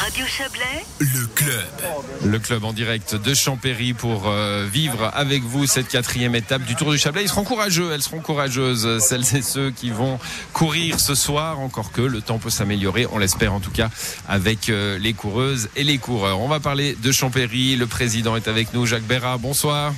Radio Chablais, Le club. Le club en direct de Champéry pour euh, vivre avec vous cette quatrième étape du Tour du Chablais. Ils seront courageux, elles seront courageuses, celles et ceux qui vont courir ce soir, encore que le temps peut s'améliorer, on l'espère en tout cas, avec euh, les coureuses et les coureurs. On va parler de Champéry, le président est avec nous, Jacques Béra, bonsoir.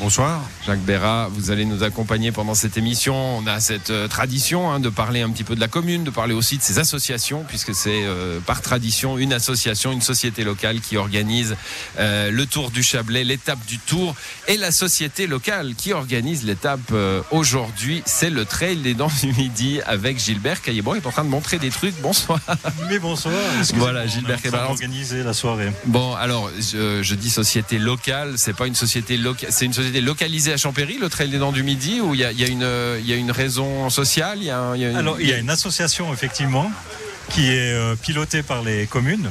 Bonsoir. Jacques Béra, vous allez nous accompagner pendant cette émission. On a cette euh, tradition hein, de parler un petit peu de la commune, de parler aussi de ses associations, puisque c'est euh, par tradition une association, une société locale qui organise euh, le Tour du Chablais, l'étape du Tour, et la société locale qui organise l'étape euh, aujourd'hui. C'est le Trail des Dents du Midi avec Gilbert Caillebois. Il est en train de montrer des trucs. Bonsoir. Mais bonsoir. Voilà, Gilbert train Caillebois. d'organiser la soirée. Bon, alors je, je dis société locale, c'est pas une société locale, c'est une société localisée à Champéry, le Trail des Dents du Midi, où il y a, y a une, il y a une raison sociale, il y a, un- il y a une- Alors, il y a une association, effectivement, qui est euh, pilotée par les communes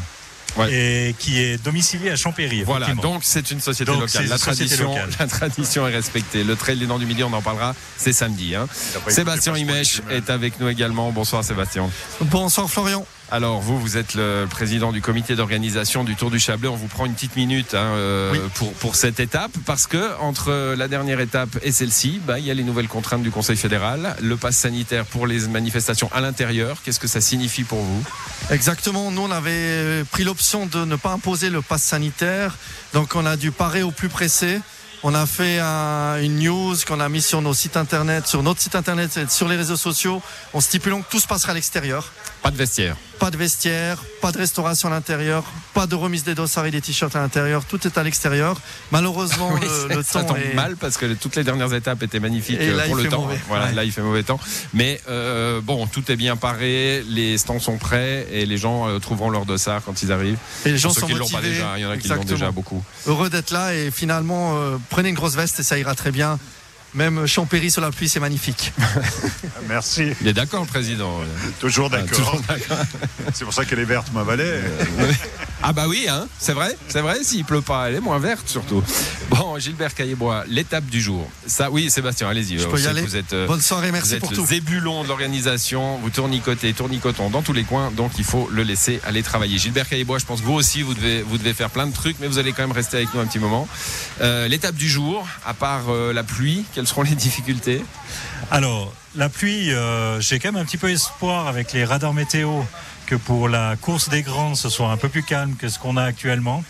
Ouais. et qui est domiciliée à Champéry. Voilà, donc c'est une société Donc, locale. c'est La une société tradition, locale. la tradition est respectée. Le Trail des Dents du Midi, on en parlera, c'est samedi. hein. Sébastien Imèche est avec nous également. Bonsoir Sébastien. Bonsoir Florian. Alors vous, vous êtes le président du comité d'organisation du Tour du Chablais. On vous prend une petite minute hein, euh, Oui. pour, pour cette étape parce que entre la dernière étape et celle-ci, bah, il y a les nouvelles contraintes du Conseil fédéral, le pass sanitaire pour les manifestations à l'intérieur. Qu'est-ce que ça signifie pour vous? Exactement, nous on avait pris l'option de ne pas imposer le pass sanitaire, donc on a dû parer au plus pressé. On a fait un- une news qu'on a mis sur nos sites internet, sur notre site internet et sur les réseaux sociaux, en stipulant que tout se passera à l'extérieur. Pas de vestiaire. Pas de vestiaire, pas de restauration à l'intérieur, pas de remise des dossards et des t-shirts à l'intérieur, tout est à l'extérieur. Malheureusement, Oui, le, ça temps tombe est mal parce que toutes les dernières étapes étaient magnifiques Et euh, là, pour il le fait temps. mauvais. Voilà, Ouais. là il fait mauvais temps. Mais euh, bon, tout est bien paré, les stands sont prêts et les gens euh, trouveront leur dossard quand ils arrivent. et les gens Pour ceux sont qui pas motivés. déjà, il y en a qui l'ont déjà beaucoup. Heureux d'être là et finalement, euh, prenez une grosse veste et ça ira très bien. Même Champéry sur la pluie, c'est magnifique. Merci, Il est d'accord, le président. toujours Ah, d'accord. C'est pour ça qu'elle est verte, ma vallée. Ah bah oui, hein, c'est vrai, c'est vrai, s'il pleut pas, elle est moins verte surtout. Bon, Gilbert Caillebois, l'étape du jour. Ça, oui, Sébastien, allez-y. Je On peux y aller Vous êtes, euh, Bonne soirée, vous merci êtes pour tout. zébulon de l'organisation, vous tournicotez, tournicotons dans tous les coins, donc il faut le laisser aller travailler. Gilbert Caillebois, je pense que vous aussi, vous devez, vous devez faire plein de trucs, mais vous allez quand même rester avec nous un petit moment. Euh, l'étape du jour, à part euh, la pluie, quelles seront les difficultés? Alors, la pluie, euh, j'ai quand même un petit peu espoir avec les radars météo que pour la course des grands, ce soit un peu plus calme que ce qu'on a actuellement.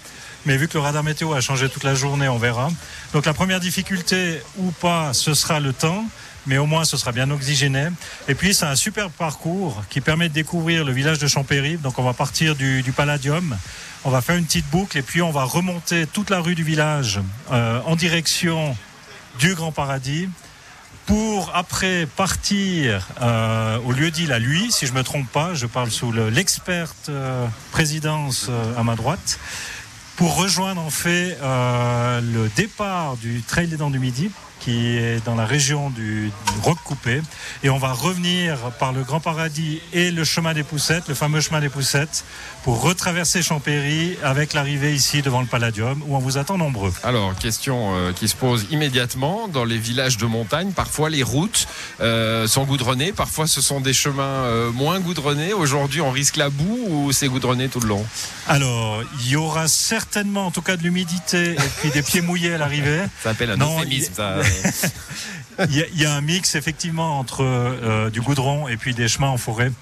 Mais vu que le radar météo a changé toute la journée, on verra. Donc la première difficulté ou pas, ce sera le temps. Mais au moins, ce sera bien oxygéné. Et puis, c'est un super parcours qui permet de découvrir le village de Champéry. Donc, on va partir du, du Palladium. On va faire une petite boucle et puis on va remonter toute la rue du village euh, en direction du Grand Paradis pour après partir euh, au lieu dit la lui, si je me trompe pas, je parle sous le- l'experte euh, présidence euh, à ma droite, pour rejoindre en fait euh, le départ du Trail des Dents du Midi, qui est dans la région du, du Roc Coupé, et on va revenir par le Grand Paradis et le chemin des Poussettes, le fameux chemin des Poussettes, pour retraverser Champéry avec l'arrivée ici devant le Palladium, où on vous attend nombreux. Alors, question euh, qui se pose immédiatement. Dans les villages de montagne, parfois les routes euh, sont goudronnées, parfois ce sont des chemins euh, moins goudronnés. Aujourd'hui, on risque la boue ou c'est goudronné tout le long? Alors, il y aura certainement, en tout cas, de l'humidité et puis des pieds mouillés à l'arrivée. Ça s'appelle un Non, euphémisme. ça. Il y, a- il y a un mix effectivement entre euh, du goudron et puis des chemins en forêt,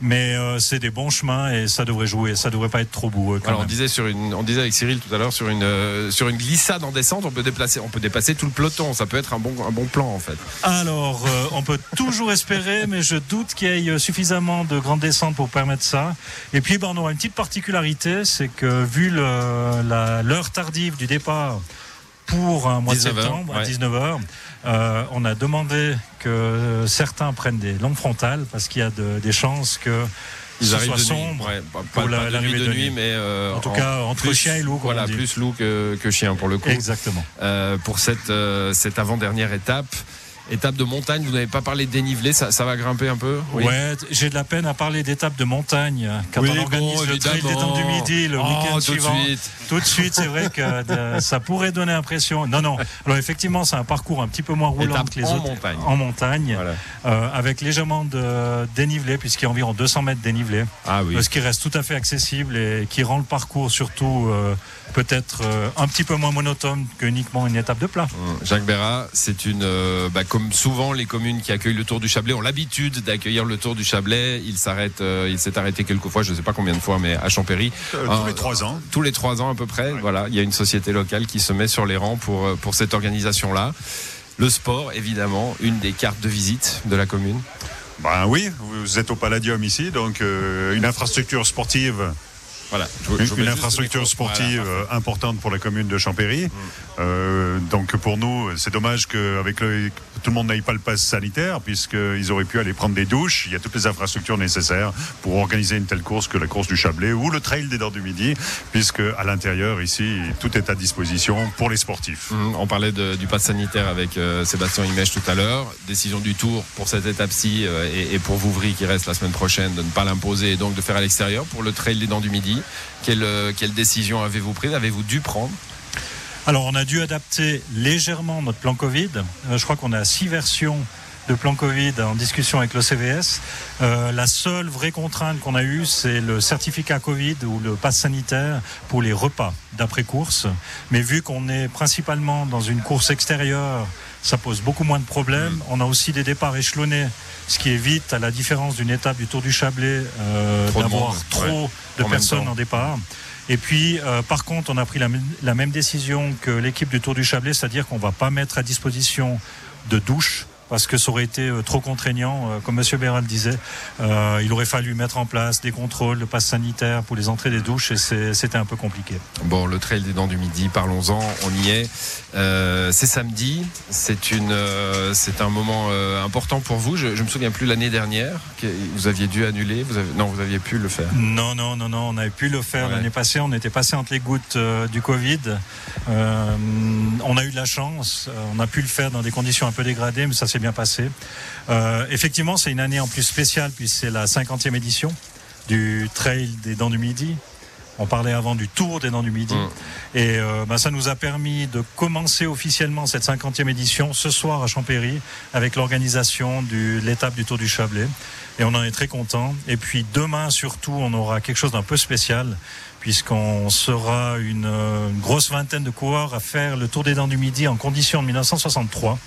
mais euh, c'est des bons chemins et ça devrait jouer, ça devrait pas être trop boueux. Quand Alors, on disait sur une, on disait avec Cyril tout à l'heure sur une euh, sur une glissade en descente, on peut déplacer, on peut dépasser tout le peloton. Ça peut être un bon un bon plan en fait. Alors, on peut toujours espérer, mais je doute qu'il y ait suffisamment de grandes descentes pour permettre ça. Et puis, ben, on aura une petite particularité, c'est que vu l'heure tardive du départ pour un mois 19 de heures, septembre à ouais. 19h, euh, on a demandé que certains prennent des longues frontales parce qu'il y a de- des chances que Ils ce arrivent soit de nuit. sombre. Ouais, pas, pour pas- la- de nuit de nuit, mais euh, En tout cas, entre plus- chien et loup, Voilà, plus loup que, que chien pour le coup. Exactement. Euh, pour cette, euh, cette avant-dernière étape. Étape de montagne. Vous n'avez pas parlé de dénivelé, ça, ça va grimper un peu? Oui. Ouais, j'ai de la peine à parler d'étape de montagne quand Oui, on organise bon, le trail des. Dents du Midi le Oh, week-end tout de suivant. suite. Tout de suite, c'est vrai que euh, ça pourrait donner l'impression. Non, non. Alors effectivement, c'est un parcours un petit peu moins roulant Étape que les en autres montagne. en montagne, Voilà. euh, avec légèrement de dénivelé, puisqu'il y a environ 200 mètres dénivelé. Ah oui. Euh, ce qui reste tout à fait accessible et qui rend le parcours surtout euh, peut-être euh, un petit peu moins monotone qu'uniquement une étape de plat. Hum, Jacques Bérat, c'est une, euh, bah, comme souvent les communes qui accueillent le Tour du Chablais ont l'habitude d'accueillir le Tour du Chablais. Il s'arrête, euh, il s'est arrêté quelques fois, je ne sais pas combien de fois, mais à Champéry. Euh, tous les trois ans. Tous les trois ans à peu près. Voilà, il y a une société locale qui se met sur les rangs pour pour cette organisation-là. Le sport, évidemment, une des cartes de visite de la commune. Ben oui, vous êtes au Palladium ici, donc euh, une infrastructure sportive, Voilà. Je une, je une infrastructure sportive Voilà, euh, importante pour la commune de Champéry. Mm. Euh, donc pour nous, c'est dommage qu'avec le tout le monde n'aille pas le pass sanitaire, puisqu'ils auraient pu aller prendre des douches. Il y a toutes les infrastructures nécessaires pour organiser une telle course que la course du Chablais ou le trail des Dents du Midi, puisque à l'intérieur ici, tout est à disposition pour les sportifs. Hum, On parlait du pass sanitaire avec euh, Sébastien Imèche tout à l'heure. Décision du Tour pour cette étape-ci euh, et, et pour Vouvry qui reste la semaine prochaine de ne pas l'imposer et donc de faire à l'extérieur pour le Trail des Dents du Midi. Quelle, euh, quelle décision avez-vous prise? Avez-vous dû prendre? Alors, on a dû adapter légèrement notre plan Covid. Euh, je crois qu'on a six versions de plan Covid en discussion avec le CVS. Euh, la seule vraie contrainte qu'on a eue, c'est le certificat Covid ou le pass sanitaire pour les repas d'après-course. Mais vu qu'on est principalement dans une course extérieure, ça pose beaucoup moins de problèmes. On a aussi des départs échelonnés, ce qui évite, à la différence d'une étape du Tour du Chablais, euh, Trop de d'avoir trop ouais. de En personnes en départ. Et puis, euh, par contre, on a pris la, même- la même décision que l'équipe du Tour du Chablais, c'est-à-dire qu'on va pas mettre à disposition de douches parce que ça aurait été euh, trop contraignant. Euh, Comme Monsieur Béral disait, euh, il aurait fallu mettre en place des contrôles, le pass sanitaire pour les entrées des douches et c'était un peu compliqué. Bon, le Trail des Dents du Midi, parlons-en, on y est. Euh, c'est samedi, c'est une, euh, c'est un moment important pour vous. Je, je me souviens plus l'année dernière, que vous aviez dû annuler, vous avez, non, vous aviez pu le faire. Non, non, non, non, on avait pu le faire Ouais. l'année passée. On était passé entre les gouttes du Covid. On a eu de la chance. On a pu le faire dans des conditions un peu dégradées, mais ça bien passé. Euh, effectivement, c'est une année en plus spéciale puisque c'est la 50e édition du Trail des Dents du Midi. On parlait avant du Tour des Dents du Midi. Mm. Et euh, bah, ça nous a permis de commencer officiellement cette 50e édition ce soir à Champéry avec l'organisation de l'étape du Tour du Chablais. Et on en est très content. Et puis demain surtout, on aura quelque chose d'un peu spécial puisqu'on sera une, euh, une grosse vingtaine de coureurs à faire le Tour des Dents du Midi en condition de 1963,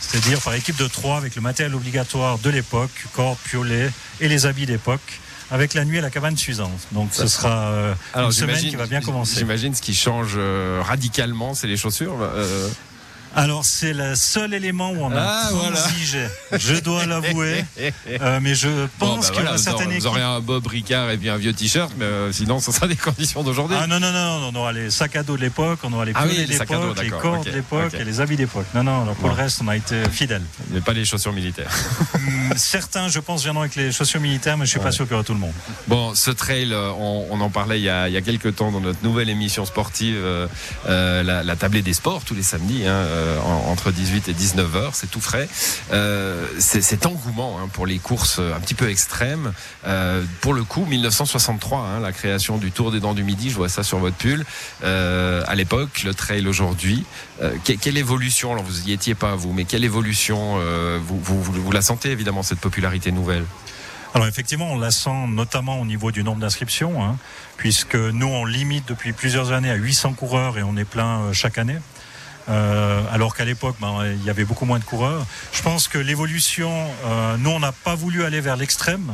c'est-à-dire par équipe de trois avec le matériel obligatoire de l'époque, cordes, piolets et les habits d'époque, avec la nuit à la cabane suivante. Donc ce sera euh, une semaine qui va bien commencer. J'imagine ce qui change euh, radicalement, c'est les chaussures. euh, Alors c'est le seul élément où on a Ah, voilà. transigé, je dois l'avouer, Euh, mais je Bon, pense bah qu'il y voilà, vous, certaines aurez, vous aurez un Bob Ricard et puis un vieux t-shirt, mais euh, sinon, ce sera des conditions d'aujourd'hui. Ah non, non, non, on aura les sacs à dos de l'époque, on aura les Ah oui, piolets les les cordes ok, d'époque ok. et les habits d'époque. Non, non, alors pour Bon. le reste, on a été fidèles. Mais pas les chaussures militaires. Hum, Certains, je pense, viendront avec les chaussures militaires, mais je suis pas sûr qu'il y aura tout le monde. Bon, ce trail, euh, on, on en parlait il y, a, il y a quelques temps dans notre nouvelle émission sportive, euh, la, la tablée des sports, tous les samedis, hein, euh, en- entre 18 et 19 heures, c'est tout frais. Euh, cet engouement hein, pour les courses un petit peu extrêmes. Euh, pour le coup, 1963, hein, la création du Tour des Dents du Midi, je vois ça sur votre pull. Euh, à l'époque, le trail aujourd'hui. Euh, que- quelle évolution, alors vous y étiez pas vous, mais quelle évolution euh, vous, la sentez évidemment cette popularité nouvelle? Alors effectivement, on la sent notamment au niveau du nombre d'inscriptions, hein, puisque nous, on limite depuis plusieurs années à 800 coureurs et on est plein euh, chaque année. Euh, alors qu'à l'époque, ben, il y avait beaucoup moins de coureurs. Je pense que l'évolution, euh, nous, on n'a pas voulu aller vers l'extrême,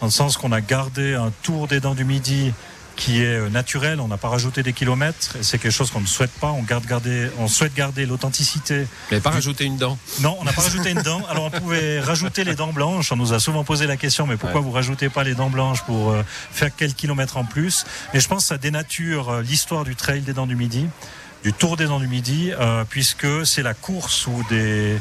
dans le sens qu'on a gardé un tour des dents du midi qui est euh, naturel, on n'a pas rajouté des kilomètres, et c'est quelque chose qu'on ne souhaite pas. On, garde garder, on souhaite garder l'authenticité Mais pas rajouter une dent. non, on n'a pas rajouté une dent. Alors on pouvait rajouter les dents blanches. On nous a souvent posé la question, mais pourquoi Ouais. vous rajoutez pas les dents blanches pour euh, faire quelques kilomètres en plus? Mais je pense que ça dénature euh, l'histoire du trail des dents du Midi, du Tour des dents du Midi, euh, puisque c'est la course où des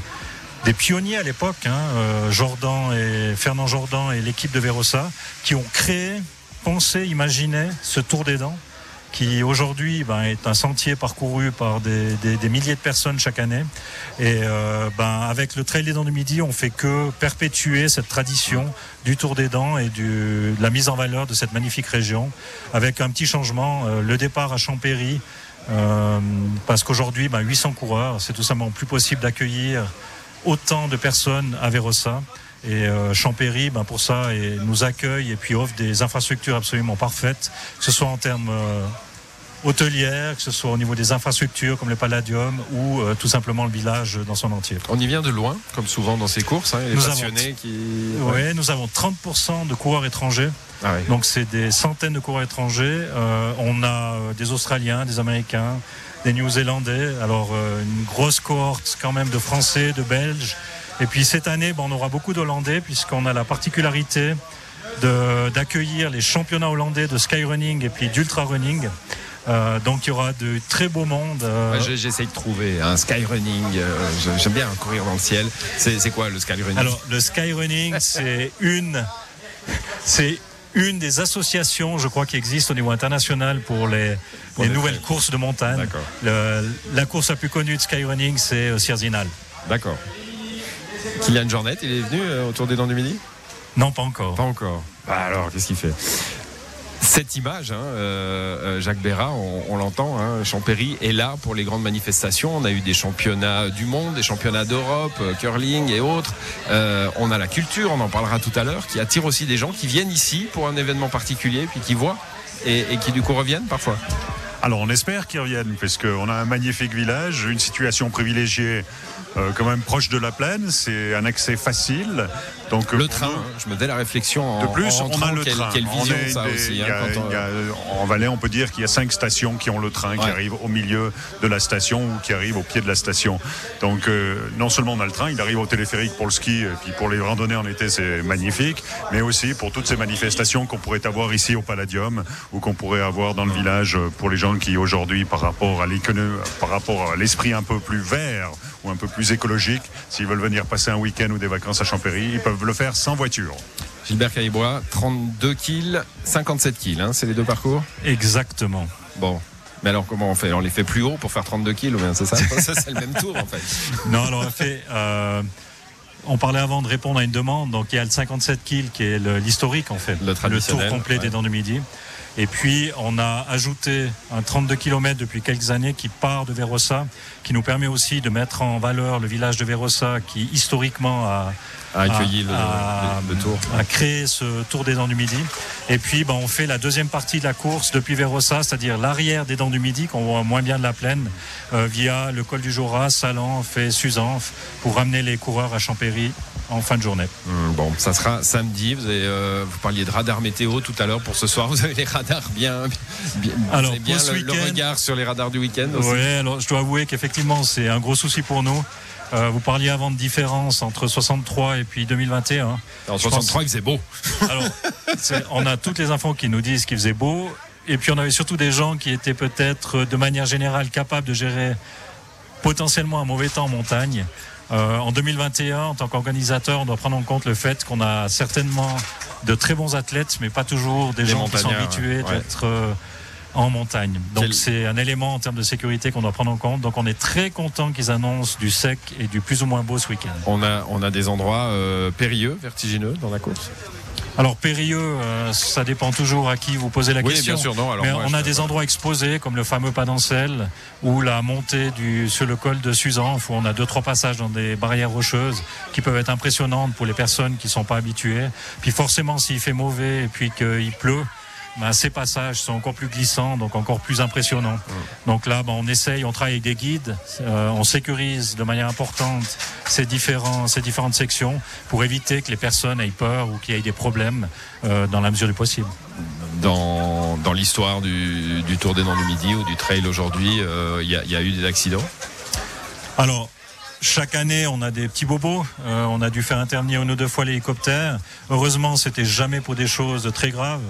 des pionniers à l'époque, hein, euh, Jordan et Fernand Jordan et l'équipe de Verossa, qui ont créé, pensé, imaginé ce Tour des dents qui aujourd'hui ben, est un sentier parcouru par des, milliers de personnes chaque année. Et euh, ben, avec le Trail des Dents du Midi, on fait que perpétuer cette tradition du Tour des Dents et de la mise en valeur de cette magnifique région, avec un petit changement, euh, le départ à Champéry. Euh, parce qu'aujourd'hui, 800 ben, coureurs, c'est tout simplement plus possible d'accueillir autant de personnes à Vérossa. Et Champéry, ben pour ça, nous accueille et puis offre des infrastructures absolument parfaites, que ce soit en termes hôtelière, que ce soit au niveau des infrastructures comme le Palladium ou euh, tout simplement le village dans son entier. On y vient de loin, comme souvent dans ces courses, hein, les nous passionnés avons, qui... Oui, nous avons 30% de coureurs étrangers. Ah Donc c'est des centaines de coureurs étrangers. Euh, on a euh, des Australiens, des Américains, des New-Zélandais. Alors une grosse cohorte quand même de Français, de Belges. Et puis cette année, on aura beaucoup d'Hollandais puisqu'on a la particularité d'accueillir les championnats hollandais de skyrunning et puis d'ultra running. Euh, donc il y aura de très beaux mondes. Euh. J'essaye de trouver un skyrunning. Euh, j'aime bien courir dans le ciel. C'est quoi le skyrunning? Alors le skyrunning, c'est une, c'est une des associations, je crois, qui existe au niveau international pour les, nouvelles courses de montagne. la course la plus connue de skyrunning, c'est Sierzinal. D'accord. Kylian Jornet, il est venu autour des Dents du Midi? Non, pas encore. Pas encore. Bah alors, qu'est-ce qu'il fait? Cette image, hein, euh, euh, Jacques Béra, on, l'entend, hein, Champéry est là pour les grandes manifestations. On a eu des championnats du monde, des championnats d'Europe, euh, curling et autres. on a la culture, on en parlera tout à l'heure, qui attire aussi des gens qui viennent ici pour un événement particulier, puis qui voient et, et qui du coup reviennent parfois. Alors on espère qu'ils reviennent, puisqu'on a un magnifique village, une situation privilégiée euh, quand même proche de la plaine, c'est un accès facile. Donc, le train, je me fais la réflexion. En, de plus, on a le train. Quelle vision ça aussi. en Valais, on peut dire qu'il y a cinq stations qui ont le train qui arrive au milieu de la station ou qui arrive au pied de la station. Donc euh, non seulement on a le train, il arrive au téléphérique pour le ski et puis pour les randonnées en été, c'est magnifique, mais aussi pour toutes ces manifestations qu'on pourrait avoir ici au Palladium ou qu'on pourrait avoir dans le village pour les gens qui aujourd'hui, par rapport à l'économie, par rapport à l'esprit un peu plus vert ou un peu plus écologique. S'ils veulent venir passer un week-end ou des vacances à Champéry, ils peuvent le faire sans voiture. Gilbert Caillebois, 32 kills, 57 kills, hein, c'est les deux parcours Exactement. Bon, mais alors, comment on fait? On les fait plus haut pour faire 32 kills ou bien c'est ça? Ça, c'est le même tour en fait. Non, alors on fait. Euh, on parlait avant de répondre à une demande, donc il y a le 57 kills qui est l'historique en fait, le, le tour complet des dents de midi. Et puis, on a ajouté un 32 km depuis quelques années qui part de Vérossa, qui nous permet aussi de mettre en valeur le village de Vérossa, qui historiquement a, accueilli le, tour. A créé ce tour des Dents du Midi. Et puis, ben, on fait la deuxième partie de la course depuis Vérossa, c'est-à-dire l'arrière des Dents du Midi, qu'on voit moins bien de la plaine, euh, via le col du Joras, Salan, fait Suzanf, pour ramener les coureurs à Champéry en fin de journée. Hum, bon, ça sera samedi. Vous, avez, euh, vous parliez de radar météo tout à l'heure pour ce soir. Vous avez les radars bien, bien, alors, bien le, regard sur les radars du week-end. Oui, alors je dois avouer qu'effectivement c'est un gros souci pour nous. Euh, vous parliez avant de différence entre 63 et puis 2021. En 63, il faisait beau. Alors, on a toutes les infos qui nous disent qu'il faisait beau. Et puis on avait surtout des gens qui étaient peut-être de manière générale capables de gérer potentiellement un mauvais temps en montagne. Euh, en 2021, en tant qu'organisateur, on doit prendre en compte le fait qu'on a certainement de très bons athlètes, mais pas toujours des, gens qui sont habitués d'être euh, en montagne. Donc c'est un élément en termes de sécurité qu'on doit prendre en compte. Donc on est très content qu'ils annoncent du sec et du plus ou moins beau ce week-end. On a, on a des endroits euh, périlleux, vertigineux dans la course? Alors périlleux, euh, ça dépend toujours à qui vous posez la oui, question. Bien sûr, non. Mais on a des endroits exposés comme le fameux Padancel ou la montée du, sur le col de Suzanne où on a deux trois passages dans des barrières rocheuses qui peuvent être impressionnantes pour les personnes qui sont pas habituées. Puis forcément s'il fait mauvais et puis qu'il pleut, ben, ces passages sont encore plus glissants, donc encore plus impressionnants. Donc là, ben, on essaye, on travaille avec des guides, euh, on sécurise de manière importante ces, différents, ces différentes sections pour éviter que les personnes aient peur ou qu'il y ait des problèmes euh, dans la mesure du possible. Dans, dans l'histoire du, du, Tour des Dents du Midi ou du trail aujourd'hui, euh, il y, y, a eu des accidents? Alors, chaque année, on a des petits bobos. on a dû faire intervenir une ou deux fois l'hélicoptère. Heureusement, c'était jamais pour des choses très graves.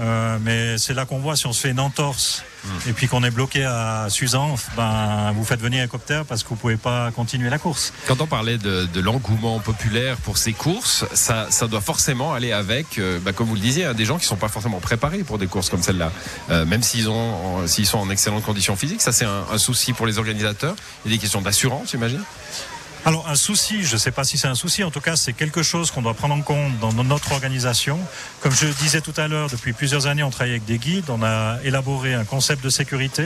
Euh, mais c'est là qu'on voit si on se fait une entorse et puis qu'on est bloqué à Suzan, ben, vous faites venir un hélicoptère parce que vous pouvez pas continuer la course. Quand on parlait de, l'engouement populaire pour ces courses, ça, doit forcément aller avec, euh, bah, comme vous le disiez, hein, des gens qui sont pas forcément préparés pour des courses comme celle-là. Euh, même s'ils ont, s'ils sont en excellentes conditions physiques, ça c'est un, un souci pour les organisateurs. Il y a des questions d'assurance, j'imagine. Alors un souci, je ne sais pas si c'est un souci, en tout cas c'est quelque chose qu'on doit prendre en compte dans notre organisation. Comme je disais tout à l'heure, depuis plusieurs années on travaille avec des guides, on a élaboré un concept de sécurité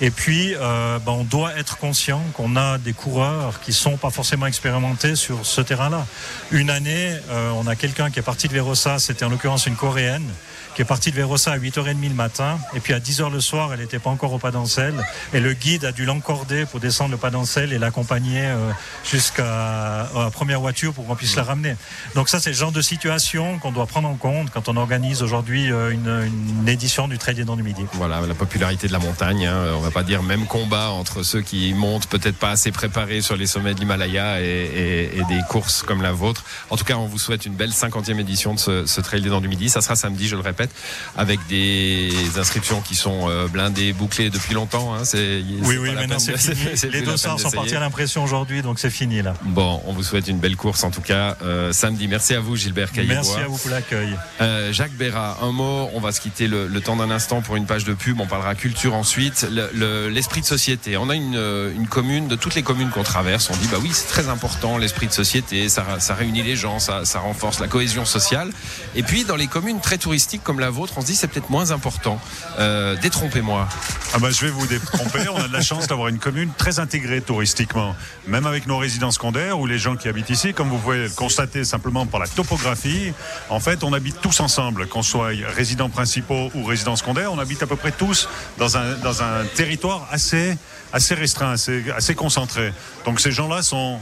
et puis euh, ben, on doit être conscient qu'on a des coureurs qui sont pas forcément expérimentés sur ce terrain-là. Une année, euh, on a quelqu'un qui est parti de Verossa, c'était en l'occurrence une coréenne, qui est partie de Verossa à 8h30 le matin, et puis à 10h le soir, elle n'était pas encore au pas d'Ancel, et le guide a dû l'encorder pour descendre le pas d'Ancel et l'accompagner euh, jusqu'à la première voiture pour qu'on puisse la ramener. Donc ça, c'est le genre de situation qu'on doit prendre en compte quand on organise aujourd'hui euh, une, une, édition du Trail des Dents du Midi. Voilà, la popularité de la montagne, hein, pas dire même combat entre ceux qui montent peut-être pas assez préparés sur les sommets de l'Himalaya et, et, et, des courses comme la vôtre. En tout cas, on vous souhaite une belle 50e édition de ce, ce Trail des Dents du Midi. Ça sera samedi, je le répète avec des inscriptions qui sont euh, blindées, bouclées depuis longtemps. Hein. C'est, oui, oui, maintenant c'est fini. Les dossards sont partis à l'impression aujourd'hui, donc c'est fini là. Bon, on vous souhaite une belle course en tout cas euh, samedi. Merci à vous, Gilbert Caillebois. Merci à vous pour l'accueil. Euh, Jacques Béra, un mot. On va se quitter le, le temps d'un instant pour une page de pub. On parlera culture ensuite. L'esprit le, de société. On a une, une, commune, de toutes les communes qu'on traverse, on dit bah oui, c'est très important l'esprit de société. Ça, réunit les gens, ça, ça renforce la cohésion sociale. Et puis dans les communes très touristiques comme la vôtre, on se dit c'est peut-être moins important. Euh, détrompez-moi. Ah bah, je vais vous détromper. on a de la chance d'avoir une commune très intégrée touristiquement, même avec nos résidences secondaires ou les gens qui habitent ici, comme vous pouvez le constater simplement par la topographie. En fait, on habite tous ensemble, qu'on soit résidents principaux ou résidents secondaires, on habite à peu près tous dans un, dans un territoire assez, assez restreint, assez, assez concentré. Donc ces gens-là sont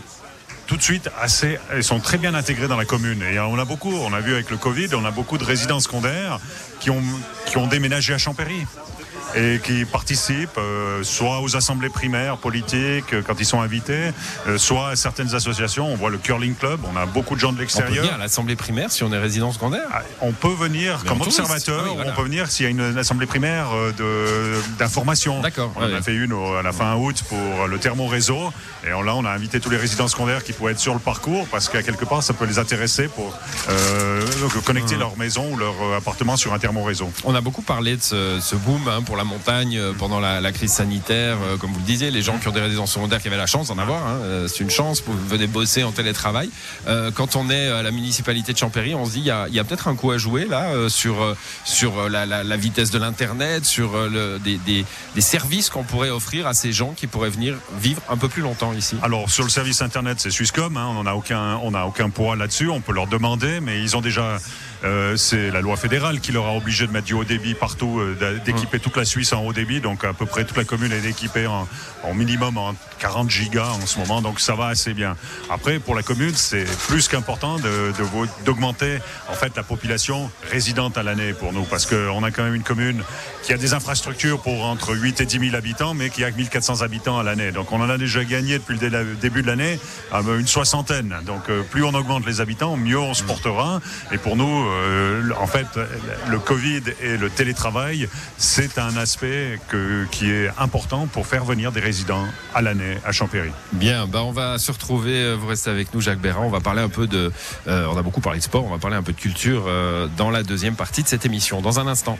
tout de suite assez, ils sont très bien intégrés dans la commune. Et on a beaucoup, on a vu avec le Covid, on a beaucoup de résidents secondaires qui ont, qui ont déménagé à Champéry et qui participent euh, soit aux assemblées primaires politiques euh, quand ils sont invités, euh, soit à certaines associations. On voit le curling club, on a beaucoup de gens de l'extérieur. On peut venir à l'assemblée primaire si on est résident secondaire ah, On peut venir Mais comme observateur, oui, voilà. on peut venir s'il y a une, une assemblée primaire d'information. D'accord. On ouais, a fait une au, à la fin août pour le thermo réseau et on, là on a invité tous les résidents secondaires qui pouvaient être sur le parcours parce qu'à quelque part ça peut les intéresser pour connecter mmh. leur maison ou leur appartement sur un thermo réseau. On a beaucoup parlé de ce, ce boom hein, pour la montagne pendant la, crise sanitaire, euh, comme vous le disiez, les gens qui ont des résidences secondaires qui avaient la chance d'en avoir, hein, euh, c'est une chance, vous venez bosser en télétravail. Euh, quand on est à la municipalité de Champéry, on se dit il y a, a peut-être un coup à jouer là euh, sur sur la, vitesse de l'internet, sur le, des, des, services qu'on pourrait offrir à ces gens qui pourraient venir vivre un peu plus longtemps ici. Alors sur le service internet, c'est Swisscom, hein, on n'a aucun on a aucun poids là-dessus, on peut leur demander, mais ils ont déjà euh, c'est la loi fédérale qui leur a obligé de mettre du haut débit partout, euh, d'équiper toute la Suisse en haut débit. Donc à peu près toute la commune est équipée en, en, minimum en 40 gigas en ce moment. Donc ça va assez bien. Après, pour la commune, c'est plus qu'important d'augmenter de, en fait la population résidente à l'année pour nous, parce qu'on a quand même une commune qui a des infrastructures pour entre 8 et 10 000 habitants, mais qui a 1400 habitants à l'année. Donc on en a déjà gagné depuis le début de l'année une soixantaine. Donc euh, plus on augmente les habitants, mieux on se portera. Et pour nous, en fait, le Covid et le télétravail, c'est un aspect qui est important pour faire venir des résidents à l'année à Champéry. Bien, bah on va se retrouver. Vous restez avec nous, Jacques Bérin. On va parler un peu de. Euh, on a beaucoup parlé de sport. On va parler un peu de culture euh, dans la deuxième partie de cette émission. Dans un instant.